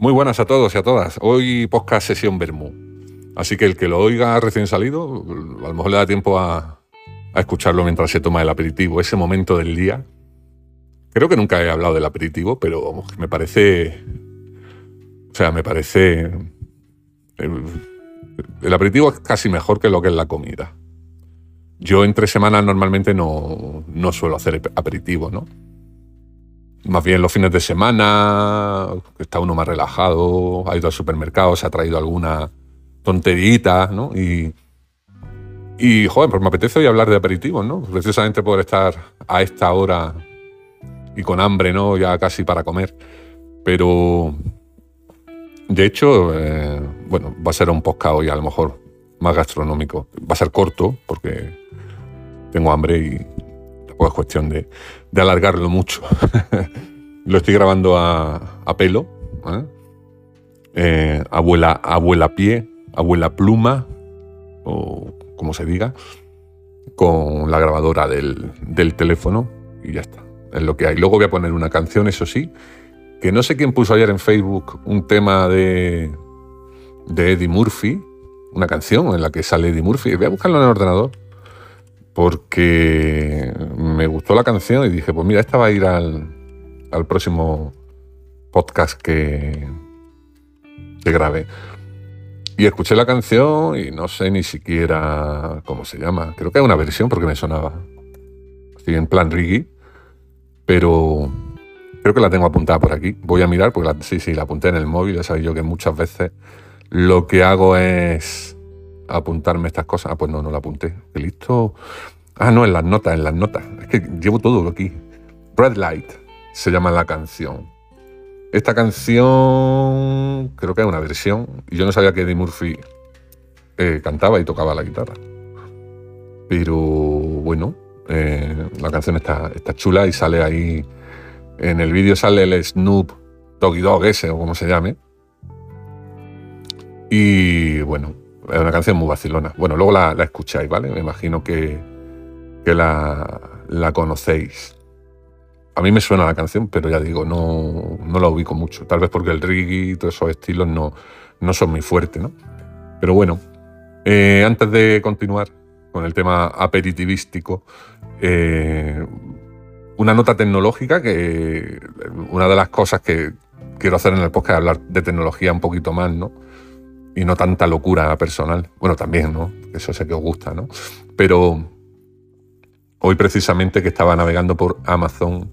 Muy buenas a todos y a todas. Hoy podcast sesión Bermú. Así que el que lo oiga recién salido, a lo mejor le da tiempo a, escucharlo mientras se toma el aperitivo, ese momento del día. Creo que nunca he hablado del aperitivo, pero me parece. O sea, me parece. El, el aperitivo es casi mejor que lo que es la comida. Yo entre semanas normalmente no, no suelo hacer aperitivo, ¿no? Más bien los fines de semana, está uno más relajado, ha ido al supermercado, se ha traído alguna tonterita, ¿no? Y, y, joder, pues me apetece hoy hablar de aperitivos, ¿no? Precisamente por estar a esta hora y con hambre, ¿no? Ya casi para comer. Pero, de hecho, eh, bueno, va a ser un podcast hoy a lo mejor más gastronómico. Va a ser corto porque tengo hambre y es cuestión de, alargarlo mucho. Lo estoy grabando a, pelo. ¿eh? Eh, abuela, abuela pie, abuela pluma, o como se diga, con la grabadora del, teléfono y ya está. Es lo que hay. Luego voy a poner una canción, eso sí, que no sé quién puso ayer en Facebook un tema de, de Eddie Murphy, una canción en la que sale Eddie Murphy. Voy a buscarlo en el ordenador porque me gustó la canción y dije, pues mira, esta va a ir al, próximo podcast que, que grabé. Y escuché la canción y no sé ni siquiera cómo se llama. Creo que es una versión porque me sonaba. Estoy en plan reggae, pero creo que la tengo apuntada por aquí. Voy a mirar porque sí, sí, la apunté en el móvil. Ya sabéis yo que muchas veces lo que hago es apuntarme estas cosas. Ah, pues no, no la apunté. Listo. Ah, no, en las notas, en las notas. Es que llevo todo aquí. Red Light se llama la canción. Esta canción creo que es una versión. Y yo no sabía que Eddie Murphy eh, cantaba y tocaba la guitarra. Pero bueno, eh, la canción está, está chula y sale ahí. En el vídeo sale el Snoop Doggy Dog ese o como se llame. Y bueno, es una canción muy vacilona. Bueno, luego la, escucháis, ¿vale? Me imagino que, que la, la, conocéis. A mí me suena la canción, pero ya digo, no, no la ubico mucho. Tal vez porque el reggae y todos esos estilos no, no son muy fuertes, ¿no? Pero bueno, eh, antes de continuar con el tema aperitivístico, eh, una nota tecnológica que una de las cosas que quiero hacer en el podcast es hablar de tecnología un poquito más, ¿no? y no tanta locura personal. Bueno, también, ¿no? Eso sé que os gusta, ¿no? Pero hoy precisamente que estaba navegando por Amazon,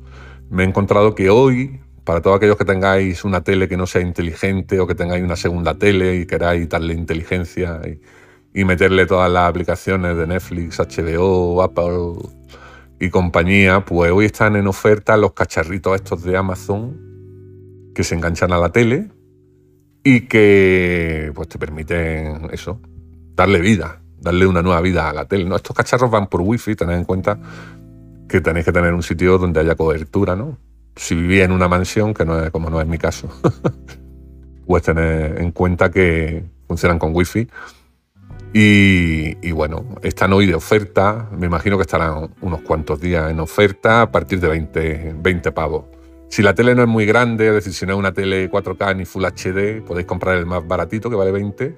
me he encontrado que hoy, para todos aquellos que tengáis una tele que no sea inteligente o que tengáis una segunda tele y queráis darle inteligencia y, meterle todas las aplicaciones de Netflix, HBO, Apple y compañía, pues hoy están en oferta los cacharritos estos de Amazon que se enganchan a la tele y que pues te permiten eso, darle vida, darle una nueva vida a la tele. ¿no? Estos cacharros van por wifi, tened en cuenta que tenéis que tener un sitio donde haya cobertura, ¿no? Si vivía en una mansión, que no es como no es mi caso, pues tener en cuenta que funcionan con wifi. Y, y, bueno, están hoy de oferta, me imagino que estarán unos cuantos días en oferta a partir de 20, 20 pavos. Si la tele no es muy grande, es decir, si no es una tele 4K ni Full HD, podéis comprar el más baratito que vale 20.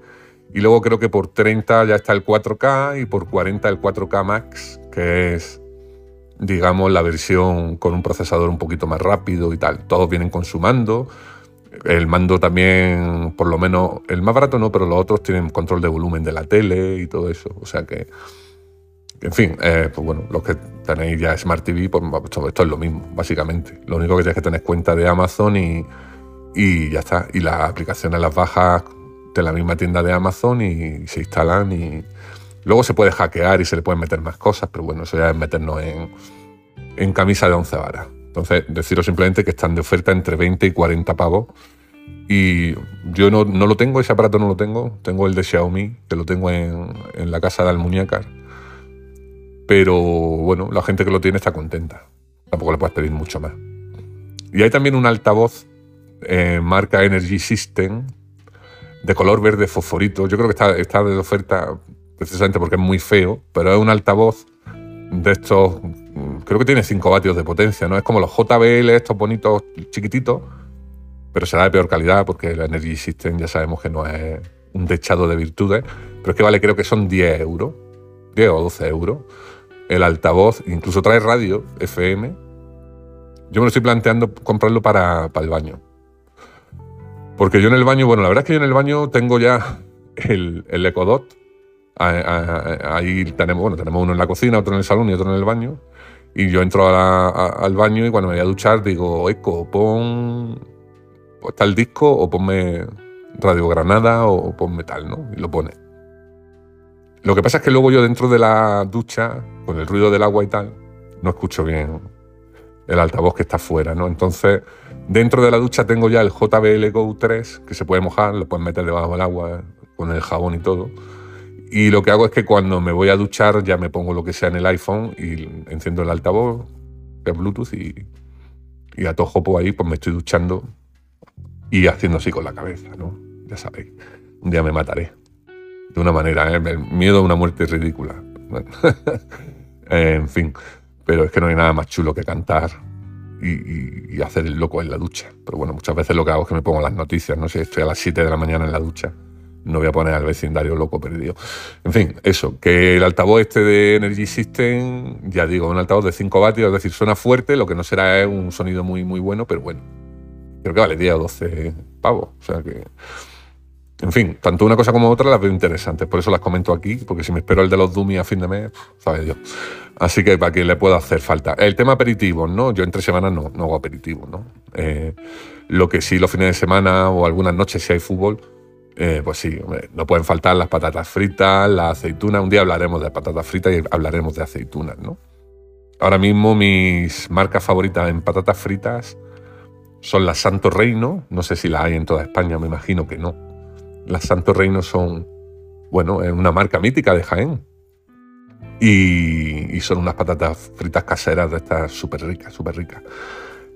Y luego creo que por 30 ya está el 4K y por 40 el 4K Max, que es, digamos, la versión con un procesador un poquito más rápido y tal. Todos vienen con su mando. El mando también, por lo menos, el más barato no, pero los otros tienen control de volumen de la tele y todo eso. O sea que en fin, eh, pues bueno, los que tenéis ya Smart TV, pues esto, es lo mismo, básicamente. Lo único que tienes que tener cuenta de Amazon y, y ya está. Y las aplicaciones las bajas de la misma tienda de Amazon y se instalan y luego se puede hackear y se le pueden meter más cosas, pero bueno, eso ya es meternos en, en camisa de once varas. Entonces, deciros simplemente que están de oferta entre 20 y 40 pavos. Y yo no, no, lo tengo, ese aparato no lo tengo. Tengo el de Xiaomi, que lo tengo en, en la casa de Almuñécar pero bueno, la gente que lo tiene está contenta. Tampoco le puedes pedir mucho más. Y hay también un altavoz eh, marca Energy System de color verde fosforito. Yo creo que está, está de oferta precisamente porque es muy feo, pero es un altavoz de estos, creo que tiene 5 vatios de potencia, ¿no? Es como los JBL, estos bonitos chiquititos, pero será de peor calidad porque el Energy System ya sabemos que no es un techado de virtudes, pero es que vale, creo que son 10 euros, 10 o 12 euros. El altavoz, incluso trae radio FM. Yo me lo estoy planteando comprarlo para, para el baño. Porque yo en el baño, bueno, la verdad es que yo en el baño tengo ya el, el Ecodot. Ahí tenemos, bueno, tenemos uno en la cocina, otro en el salón y otro en el baño. Y yo entro al baño y cuando me voy a duchar digo, Eco, pon está el disco o ponme Radio Granada o ponme tal, ¿no? Y lo pone. Lo que pasa es que luego yo dentro de la ducha, con el ruido del agua y tal, no escucho bien el altavoz que está afuera, ¿no? Entonces, dentro de la ducha tengo ya el JBL Go 3, que se puede mojar, lo puedes meter debajo del agua con el jabón y todo. Y lo que hago es que cuando me voy a duchar ya me pongo lo que sea en el iPhone y enciendo el altavoz, que es Bluetooth, y, y a tojo por ahí, pues me estoy duchando y haciendo así con la cabeza, ¿no? Ya sabéis, un día me mataré. De una manera, ¿eh? el miedo a una muerte ridícula. en fin, pero es que no hay nada más chulo que cantar y, hacer el loco en la ducha. Pero bueno, muchas veces lo que hago es que me pongo las noticias, no sé, estoy a las 7 de la mañana en la ducha. No voy a poner al vecindario loco perdido. En fin, eso, que el altavoz este de Energy System, ya digo, un altavoz de 5 vatios, es decir, suena fuerte, lo que no será es un sonido muy, muy bueno, pero bueno, creo que vale 10 o 12 pavos. O sea que. En fin, tanto una cosa como otra las veo interesantes, por eso las comento aquí, porque si me espero el de los Dummy a fin de mes, sabe Dios. Así que para que le pueda hacer falta. El tema aperitivos, ¿no? Yo entre semanas no, hago aperitivos, ¿no? Eh, lo que sí los fines de semana o algunas noches si hay fútbol, eh, pues sí, no pueden faltar las patatas fritas, la aceituna. Un día hablaremos de patatas fritas y hablaremos de aceitunas, ¿no? Ahora mismo mis marcas favoritas en patatas fritas son las Santo Reino, no sé si las hay en toda España, me imagino que no. Las Santo Reino son, bueno, es una marca mítica de Jaén. Y, son unas patatas fritas caseras de estas súper ricas, súper ricas.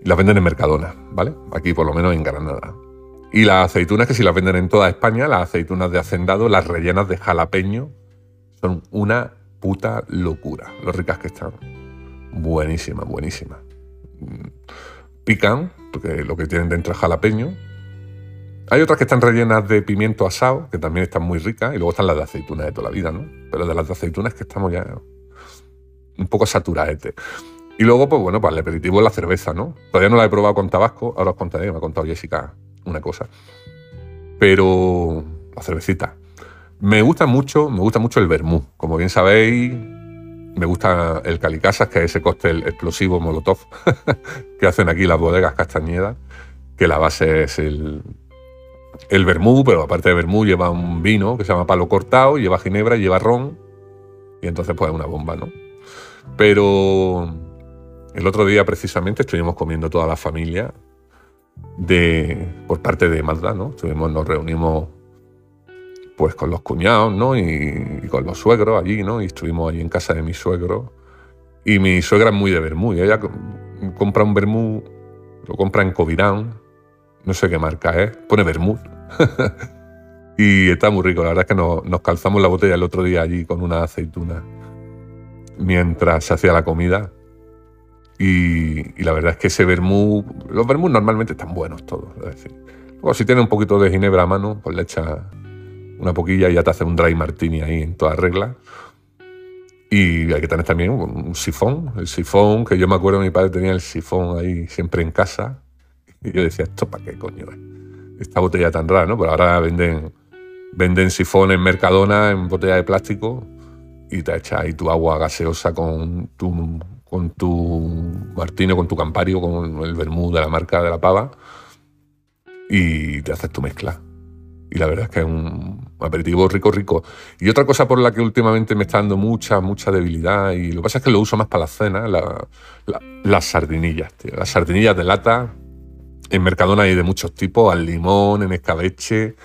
Las venden en Mercadona, ¿vale? Aquí por lo menos en Granada. Y las aceitunas, que si las venden en toda España, las aceitunas de hacendado, las rellenas de jalapeño, son una puta locura, lo ricas que están. Buenísimas, buenísimas. Mm, pican, porque lo que tienen dentro es jalapeño. Hay otras que están rellenas de pimiento asado, que también están muy ricas, y luego están las de aceitunas de toda la vida, ¿no? Pero de las de aceitunas que estamos ya un poco saturaete. Y luego, pues bueno, para el aperitivo es la cerveza, ¿no? Todavía no la he probado con tabasco, ahora os contaré, me ha contado Jessica una cosa. Pero la cervecita. Me gusta mucho, me gusta mucho el vermú. Como bien sabéis, me gusta el calicasas, que es ese cóctel explosivo molotov que hacen aquí las bodegas Castañeda, que la base es el, el vermú, pero aparte de vermú lleva un vino que se llama palo cortado, lleva ginebra, lleva ron, y entonces pues es una bomba, ¿no? Pero el otro día precisamente estuvimos comiendo toda la familia de, por parte de Mazda, ¿no? Estuvimos, nos reunimos pues con los cuñados, ¿no? Y, con los suegros allí, ¿no? Y estuvimos allí en casa de mi suegro. Y mi suegra es muy de vermú. Y ella compra un vermú, lo compra en Covirán, no sé qué marca es, pone vermú. y está muy rico. La verdad es que nos, calzamos la botella el otro día allí con una aceituna mientras se hacía la comida. Y, la verdad es que ese vermú, los vermú normalmente están buenos todos. Es decir, luego si tiene un poquito de ginebra a mano, pues le echa una poquilla y ya te hace un dry martini ahí en toda regla. Y hay que tener también un sifón, el sifón, que yo me acuerdo mi padre tenía el sifón ahí siempre en casa. Y yo decía, ¿esto para qué coño es? Esta botella tan rara, ¿no? Pero ahora venden, venden sifón en Mercadona en botella de plástico y te echas ahí tu agua gaseosa con tu, con tu martini, con tu campario, con el vermú de la marca de la pava y te haces tu mezcla. Y la verdad es que es un aperitivo rico, rico. Y otra cosa por la que últimamente me está dando mucha, mucha debilidad, y lo que pasa es que lo uso más para la cena, las sardinillas, tío. Las sardinillas de lata. En Mercadona hay de muchos tipos, al limón, en escabeche,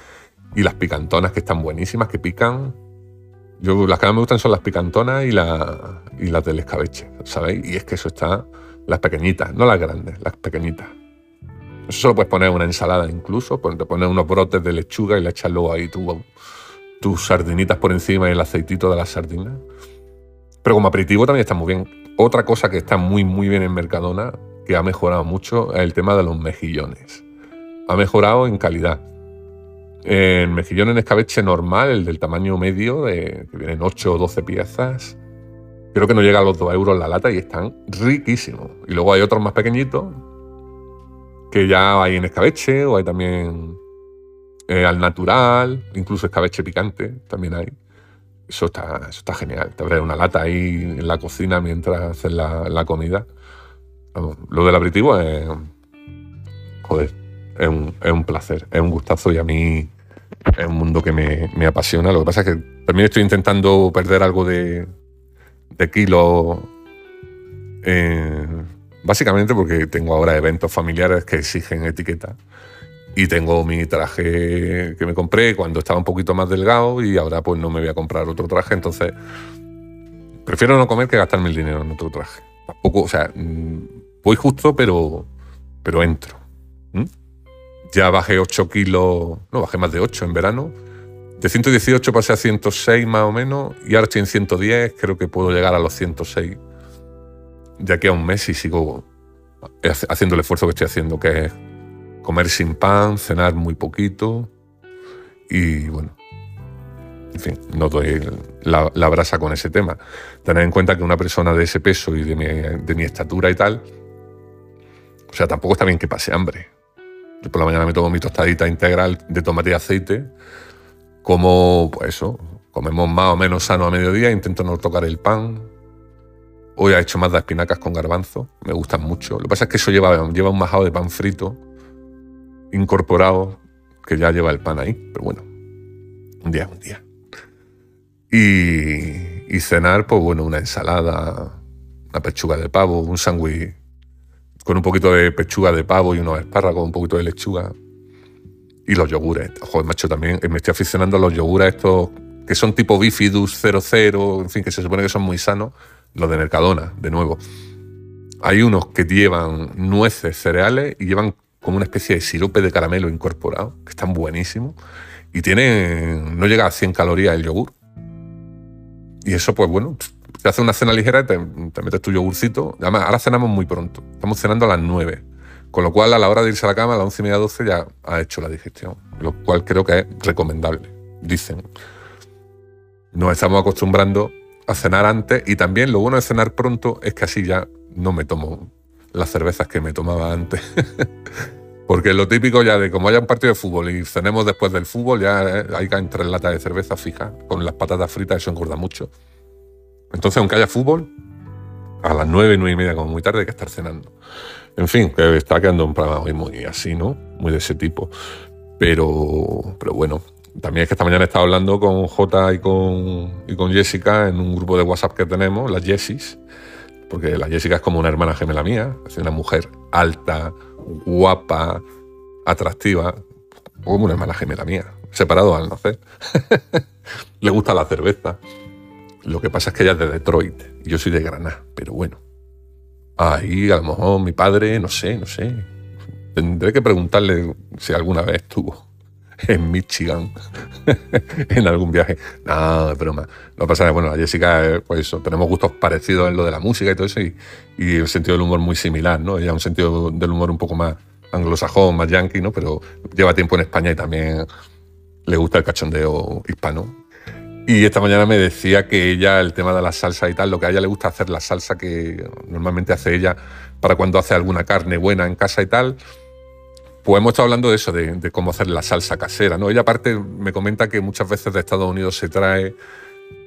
y las picantonas que están buenísimas, que pican. Yo, las que más me gustan son las picantonas y, la, y las del escabeche, ¿sabéis? Y es que eso está, las pequeñitas, no las grandes, las pequeñitas. Eso solo puedes poner una ensalada incluso, pues te pones unos brotes de lechuga y le echas luego ahí tus sardinitas por encima y el aceitito de las sardinas. Pero como aperitivo también está muy bien. Otra cosa que está muy muy bien en Mercadona, que ha mejorado mucho, el tema de los mejillones. ha mejorado en calidad. En mejillón en escabeche normal, el del tamaño medio, que vienen 8 o 12 piezas, creo que no llega a los 2 euros la lata y están riquísimos. Y luego hay otros más pequeñitos, que ya hay en escabeche o hay también eh, al natural, incluso escabeche picante también hay. Eso está, eso está genial. Te abres una lata ahí en la cocina mientras haces la, comida. Lo del aperitivo es. Joder, es un, placer, es un gustazo y a mí es un mundo que me, apasiona. Lo que pasa es que también estoy intentando perder algo de, de kilo. Eh, básicamente porque tengo ahora eventos familiares que exigen etiqueta. Y tengo mi traje que me compré cuando estaba un poquito más delgado y ahora pues no me voy a comprar otro traje. Entonces prefiero no comer que gastarme el dinero en otro traje. Tampoco, o sea, mm, voy justo, pero, pero entro. Ya bajé 8 kilos, no, bajé más de 8 en verano. De 118 pasé a 106 más o menos y ahora estoy en 110, creo que puedo llegar a los 106 de aquí a un mes y sigo haciendo el esfuerzo que estoy haciendo, que es comer sin pan, cenar muy poquito y bueno, en fin, no doy la, brasa con ese tema. Tener en cuenta que una persona de ese peso y de mi, estatura y tal, o sea, tampoco está bien que pase hambre. Yo por la mañana me tomo mi tostadita integral de tomate y aceite, como, pues eso, comemos más o menos sano a mediodía, intento no tocar el pan. Hoy he hecho más de espinacas con garbanzo, me gustan mucho. Lo que pasa es que eso lleva, lleva un majado de pan frito incorporado que ya lleva el pan ahí, pero bueno, un día un día. Y, cenar, pues bueno, una ensalada, una pechuga de pavo, un sándwich con un poquito de pechuga de pavo y unos espárragos, un poquito de lechuga. Y los yogures. Joder, macho, también me estoy aficionando a los yogures estos que son tipo Bifidus 00, en fin, que se supone que son muy sanos. Los de Mercadona, de nuevo. Hay unos que llevan nueces, cereales y llevan como una especie de sirope de caramelo incorporado, que están buenísimos, y tiene, no llega a 100 calorías el yogur. Y eso, pues bueno, te hace una cena ligera y te, metes tu yogurcito. Además, ahora cenamos muy pronto, estamos cenando a las 9. Con lo cual, a la hora de irse a la cama, a las 11 y media, 12, ya ha hecho la digestión. Lo cual creo que es recomendable, dicen. Nos estamos acostumbrando a cenar antes y también lo bueno de cenar pronto es que así ya no me tomo las cervezas que me tomaba antes. Porque lo típico ya de como haya un partido de fútbol y cenemos después del fútbol, ya hay que tres latas de cerveza fija con las patatas fritas, eso engorda mucho. Entonces, aunque haya fútbol, a las nueve, nueve y media, como muy tarde, hay que estar cenando. En fin, que está quedando un programa muy, muy así, ¿no? Muy de ese tipo. Pero, pero bueno, también es que esta mañana he estado hablando con Jota y con, y con Jessica en un grupo de WhatsApp que tenemos, las Jessis, porque la Jessica es como una hermana gemela mía, es una mujer alta, guapa, atractiva, como una hermana gemela mía, separado al nacer. Le gusta la cerveza. Lo que pasa es que ella es de Detroit y yo soy de Granada, pero bueno. Ahí a lo mejor mi padre, no sé, no sé. Tendré que preguntarle si alguna vez estuvo en Michigan en algún viaje. No, es broma. Lo que pasa es que, bueno, la Jessica, pues eso, tenemos gustos parecidos en lo de la música y todo eso, y, el sentido del humor muy similar, ¿no? Ella un sentido del humor un poco más anglosajón, más yankee, ¿no? Pero lleva tiempo en España y también le gusta el cachondeo hispano. Y esta mañana me decía que ella, el tema de la salsa y tal, lo que a ella le gusta hacer la salsa que normalmente hace ella para cuando hace alguna carne buena en casa y tal, pues hemos estado hablando de eso, de, cómo hacer la salsa casera, ¿no? Ella aparte me comenta que muchas veces de Estados Unidos se trae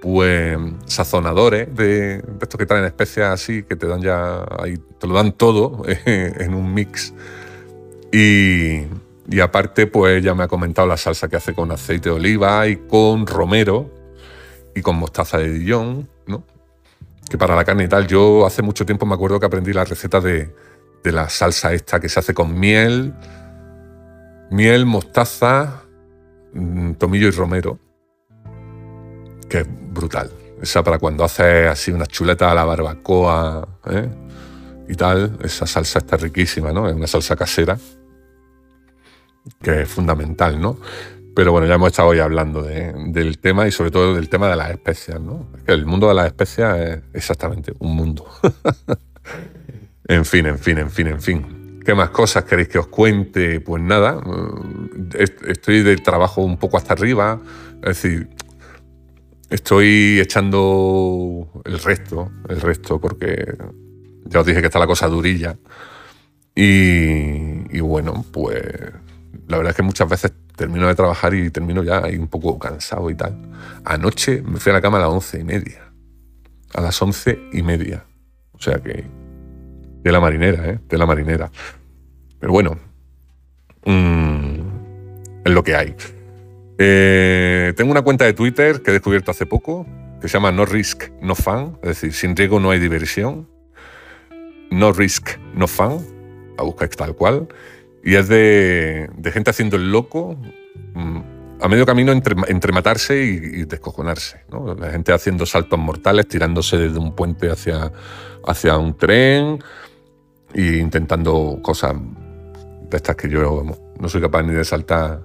pues sazonadores de, estos que traen especias así, que te dan ya ahí, te lo dan todo en un mix. Y, y aparte, pues ella me ha comentado la salsa que hace con aceite de oliva y con romero y con mostaza de Dijon, ¿no? Que para la carne y tal, yo hace mucho tiempo me acuerdo que aprendí la receta de, de la salsa esta que se hace con miel, miel, mostaza, mm, tomillo y romero, que es brutal. Esa para cuando haces así una chuleta a la barbacoa ¿eh? y tal, esa salsa está riquísima, ¿no? Es una salsa casera que es fundamental, ¿no? Pero bueno, ya hemos estado hoy hablando del tema y sobre todo del tema de las especias, ¿no? El mundo de las especias es exactamente un mundo. en fin, en fin, en fin, en fin. ¿Qué más cosas queréis que os cuente? Pues nada, eh, estoy del trabajo un poco hasta arriba, es decir, estoy echando el resto, el resto, porque ya os dije que está la cosa durilla. Y, y bueno, pues la verdad es que muchas veces termino de trabajar y termino ya ahí un poco cansado y tal. Anoche me fui a la cama a las once y media. A las once y media. O sea que. De la marinera, ¿eh? De la marinera. Pero bueno. Mmm, es lo que hay. Eh, tengo una cuenta de Twitter que he descubierto hace poco, que se llama No Risk, No Fun. Es decir, sin riesgo no hay diversión. No Risk, No Fun. A buscar tal cual. Y es de, gente haciendo el loco mm, a medio camino entre, matarse y, descojonarse. La gente haciendo saltos mortales, tirándose desde un puente hacia, hacia un tren e intentando cosas de estas que yo no soy capaz ni de saltar,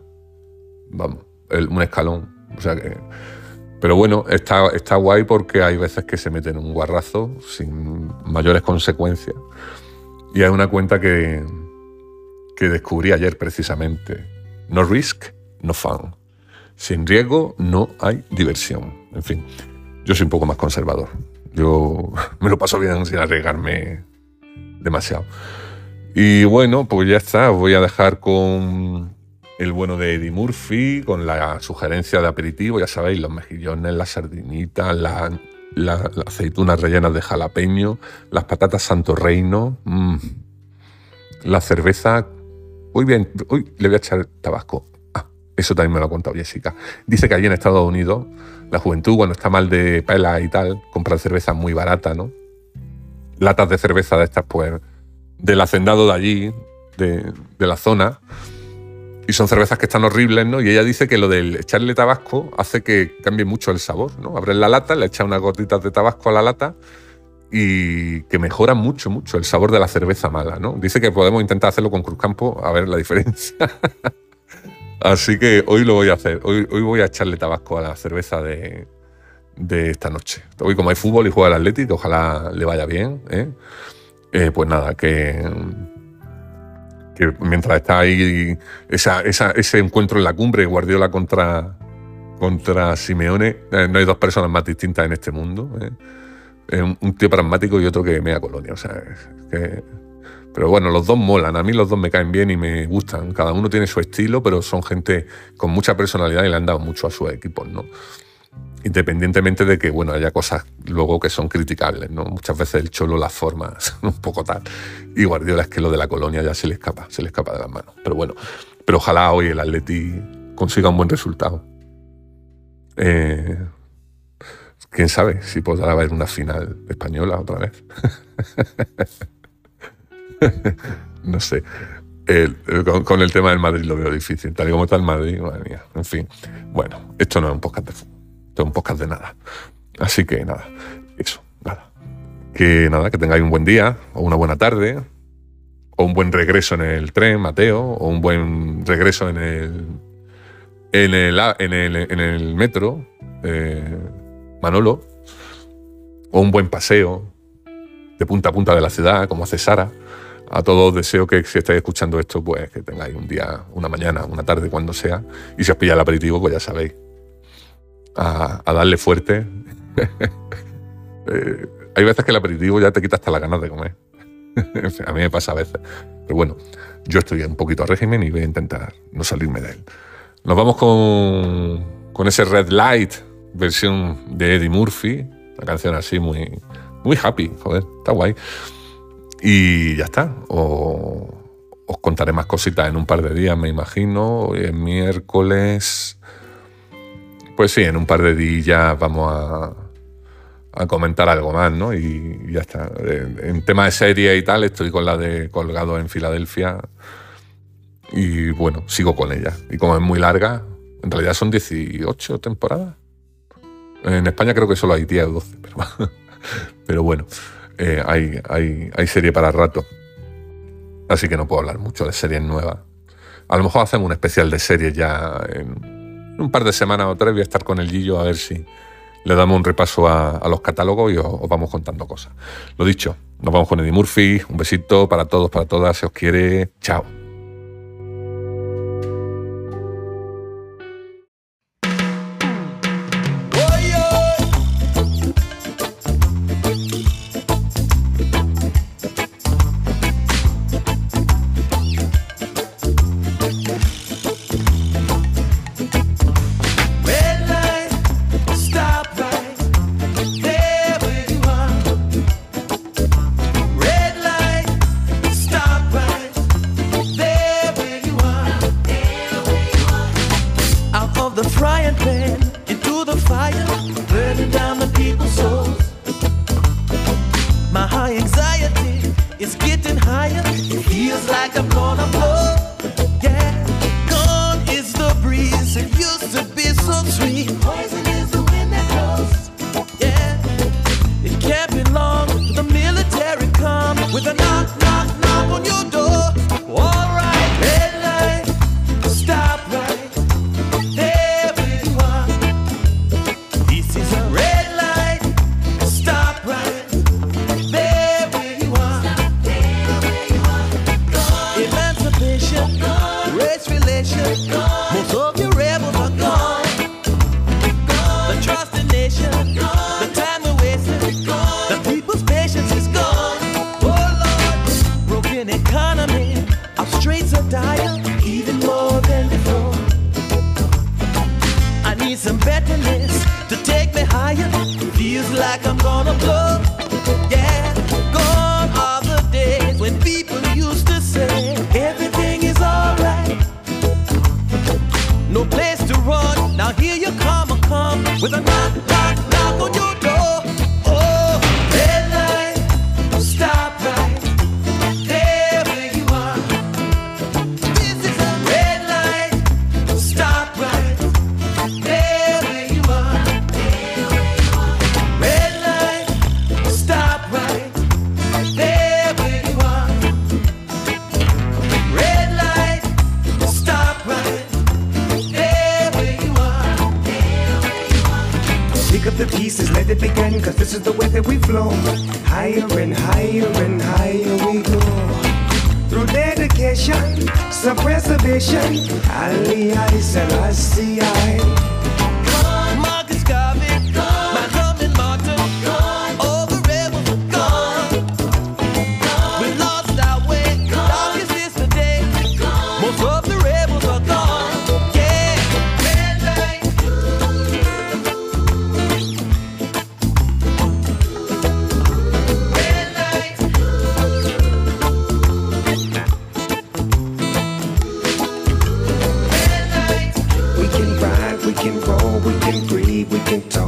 vamos, un escalón. O sea que, pero bueno, está, está guay porque hay veces que se meten un guarrazo sin mayores consecuencias. Y hay una cuenta que, que descubrí ayer precisamente. No risk, no fun. Sin riesgo no hay diversión. En fin, yo soy un poco más conservador. Yo me lo paso bien sin arriesgarme demasiado. Y bueno, pues ya está. Voy a dejar con el bueno de Eddie Murphy, con la sugerencia de aperitivo. Ya sabéis, los mejillones, las sardinitas, las, aceitunas rellenas de jalapeño, las patatas Santo Reino, mm, la cerveza Hoy, bien, hoy le voy a echar tabasco. Ah, eso también me lo ha contado Jessica. Dice que allí en Estados Unidos, la juventud, cuando está mal de pela y tal, compra cerveza muy barata, ¿no? Latas de cerveza de estas, pues, del hacendado de allí, de, la zona. Y son cervezas que están horribles, ¿no? Y ella dice que lo del echarle tabasco hace que cambie mucho el sabor, ¿no? Abres la lata, le echa unas gotitas de tabasco a la lata y que mejora mucho, mucho el sabor de la cerveza mala, ¿no? Dice que podemos intentar hacerlo con Cruzcampo a ver la diferencia. Así que hoy lo voy a hacer. Hoy, hoy voy a echarle tabasco a la cerveza de, de esta noche. Hoy como hay fútbol y juega el Atlético, ojalá le vaya bien. ¿eh? Eh, pues nada, que, que mientras está ahí esa, ese encuentro en la cumbre, Guardiola contra, contra Simeone, eh, no hay dos personas más distintas en este mundo un, tío pragmático y otro que mea colonia. O sea, pero bueno, los dos molan. A mí los dos me caen bien y me gustan. Cada uno tiene su estilo, pero son gente con mucha personalidad y le han dado mucho a sus equipos, ¿no? Independientemente de que, bueno, haya cosas luego que son criticables, ¿no? Muchas veces el cholo las formas un poco tal. Y Guardiola es que lo de la colonia ya se le escapa, se le escapa de las manos. Pero bueno, pero ojalá hoy el Atleti consiga un buen resultado. Eh, quién sabe si podrá haber una final española otra vez. no sé. con, el tema del Madrid lo veo difícil. Tal y como está el Madrid, madre mía. En fin. Bueno, esto no es un podcast de fútbol. Esto es un podcast de nada. Así que nada. Eso, nada. Que nada, que tengáis un buen día o una buena tarde. O un buen regreso en el tren, Mateo. O un buen regreso en el. En el, en el, en el metro. Eh, Manolo, o un buen paseo de punta a punta de la ciudad, como hace Sara. A todos deseo que si estáis escuchando esto, pues que tengáis un día, una mañana, una tarde, cuando sea. Y si os pilla el aperitivo, pues ya sabéis. A, darle fuerte. Eh, hay veces que el aperitivo ya te quita hasta las ganas de comer. a mí me pasa a veces. Pero bueno, yo estoy un poquito a régimen y voy a intentar no salirme de él. Nos vamos con, con ese red light versión de Eddie Murphy, una canción así muy, muy happy, joder, está guay. Y ya está. os contaré más cositas en un par de días, me imagino. Hoy es miércoles. Pues sí, en un par de días vamos a, a comentar algo más, ¿no? Y, ya está. En tema de serie y tal, estoy con la de Colgado en Filadelfia. Y bueno, sigo con ella. Y como es muy larga, en realidad son 18 temporadas. En España creo que solo hay 10 o 12, pero, bueno, eh, hay, hay, serie para rato. Así que no puedo hablar mucho de series nuevas. A lo mejor hacemos un especial de series ya en un par de semanas o tres. Voy a estar con el Gillo a ver si le damos un repaso a, los catálogos y os, vamos contando cosas. Lo dicho, nos vamos con Eddie Murphy. Un besito para todos, para todas. Se os quiere. Chao. need some betterness to take me higher. Feels like I'm gonna blow. Yeah, gone are the days when people used to say everything is alright. No place to run. Now here you come, come with a knock. pick up the pieces, let it begin, cause this is the way that we flow. Higher and higher and higher we go. Through dedication, some preservation, Ali I, Selassie I. we can breathe, we can talk.